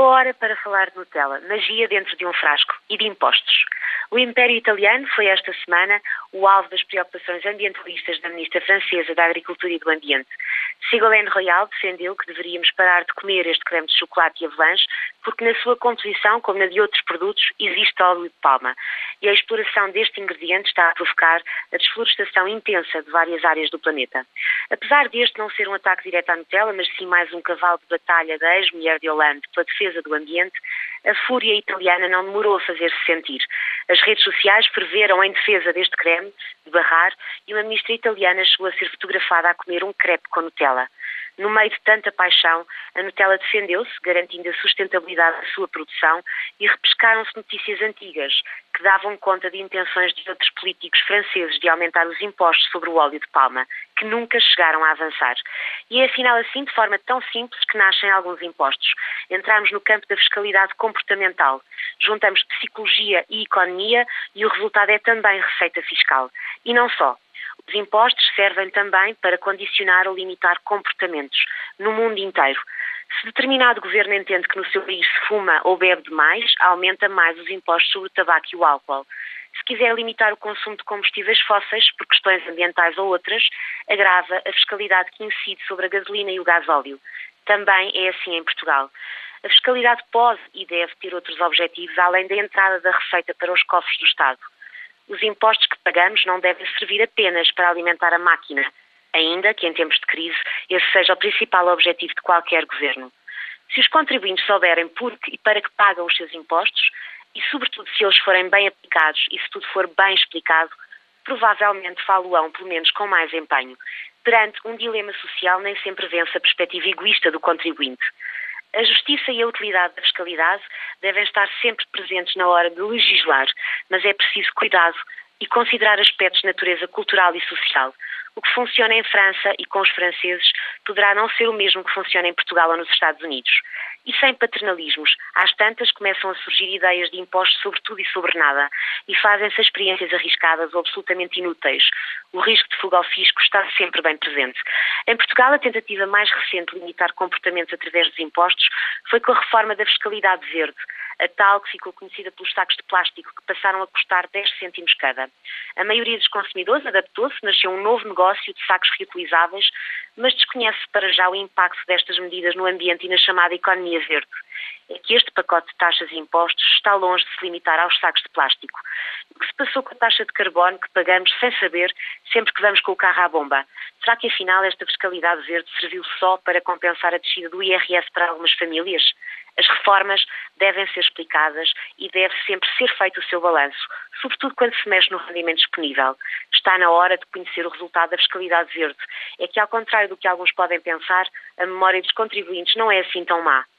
Chegou a hora para falar de Nutella, magia dentro de um frasco e de impostos. O Império Italiano foi esta semana o alvo das preocupações ambientalistas da ministra francesa da Agricultura e do Ambiente. Ségolène Royal defendeu que deveríamos parar de comer este creme de chocolate e avalanche porque na sua composição, como na de outros produtos, existe óleo de palma. E a exploração deste ingrediente está a provocar a desflorestação intensa de várias áreas do planeta. Apesar deste não ser um ataque direto à Nutella, mas sim mais um cavalo de batalha da ex-mulher de Hollande pela defesa do ambiente, a fúria italiana não demorou a fazer-se sentir. As redes sociais preveram em defesa deste creme, de barrar, e uma ministra italiana chegou a ser fotografada a comer um crepe com Nutella. No meio de tanta paixão, a Nutella defendeu-se, garantindo a sustentabilidade da sua produção, e repescaram-se notícias antigas que davam conta de intenções de outros políticos franceses de aumentar os impostos sobre o óleo de palma, que nunca chegaram a avançar. E é afinal assim, de forma tão simples, que nascem alguns impostos. Entramos no campo da fiscalidade comportamental. Juntamos psicologia e economia e o resultado é também receita fiscal. E não só. Os impostos servem também para condicionar ou limitar comportamentos no mundo inteiro. Se determinado governo entende que no seu país se fuma ou bebe demais, aumenta mais os impostos sobre o tabaco e o álcool. Se quiser limitar o consumo de combustíveis fósseis, por questões ambientais ou outras, agrava a fiscalidade que incide sobre a gasolina e o gasóleo. Também é assim em Portugal. A fiscalidade pode e deve ter outros objetivos, além da entrada da receita para os cofres do Estado. Os impostos que pagamos não devem servir apenas para alimentar a máquina, ainda que em tempos de crise esse seja o principal objetivo de qualquer governo. Se os contribuintes souberem por que e para que pagam os seus impostos, e sobretudo se eles forem bem aplicados e se tudo for bem explicado, provavelmente faloão pelo menos com mais empenho. Perante um dilema social nem sempre vence a perspectiva egoísta do contribuinte. A justiça e a utilidade da fiscalidade devem estar sempre presentes na hora de legislar, mas é preciso cuidado e considerar aspectos de natureza cultural e social. O que funciona em França e com os franceses poderá não ser o mesmo que funciona em Portugal ou nos Estados Unidos. E sem paternalismos, às tantas começam a surgir ideias de impostos sobre tudo e sobre nada e fazem-se experiências arriscadas ou absolutamente inúteis. O risco de fuga ao fisco está sempre bem presente. Em Portugal, a tentativa mais recente de limitar comportamentos através dos impostos foi com a reforma da fiscalidade verde a tal que ficou conhecida pelos sacos de plástico, que passaram a custar 10 cêntimos cada. A maioria dos consumidores adaptou-se, nasceu um novo negócio de sacos reutilizáveis, mas desconhece para já o impacto destas medidas no ambiente e na chamada economia verde. É que este pacote de taxas e impostos está longe de se limitar aos sacos de plástico. O que se passou com a taxa de carbono que pagamos sem saber sempre que vamos com o carro à bomba? Será que afinal esta fiscalidade verde serviu só para compensar a descida do IRS para algumas famílias? As reformas devem ser explicadas e deve sempre ser feito o seu balanço, sobretudo quando se mexe no rendimento disponível. Está na hora de conhecer o resultado da fiscalidade verde. É que, ao contrário do que alguns podem pensar, a memória dos contribuintes não é assim tão má.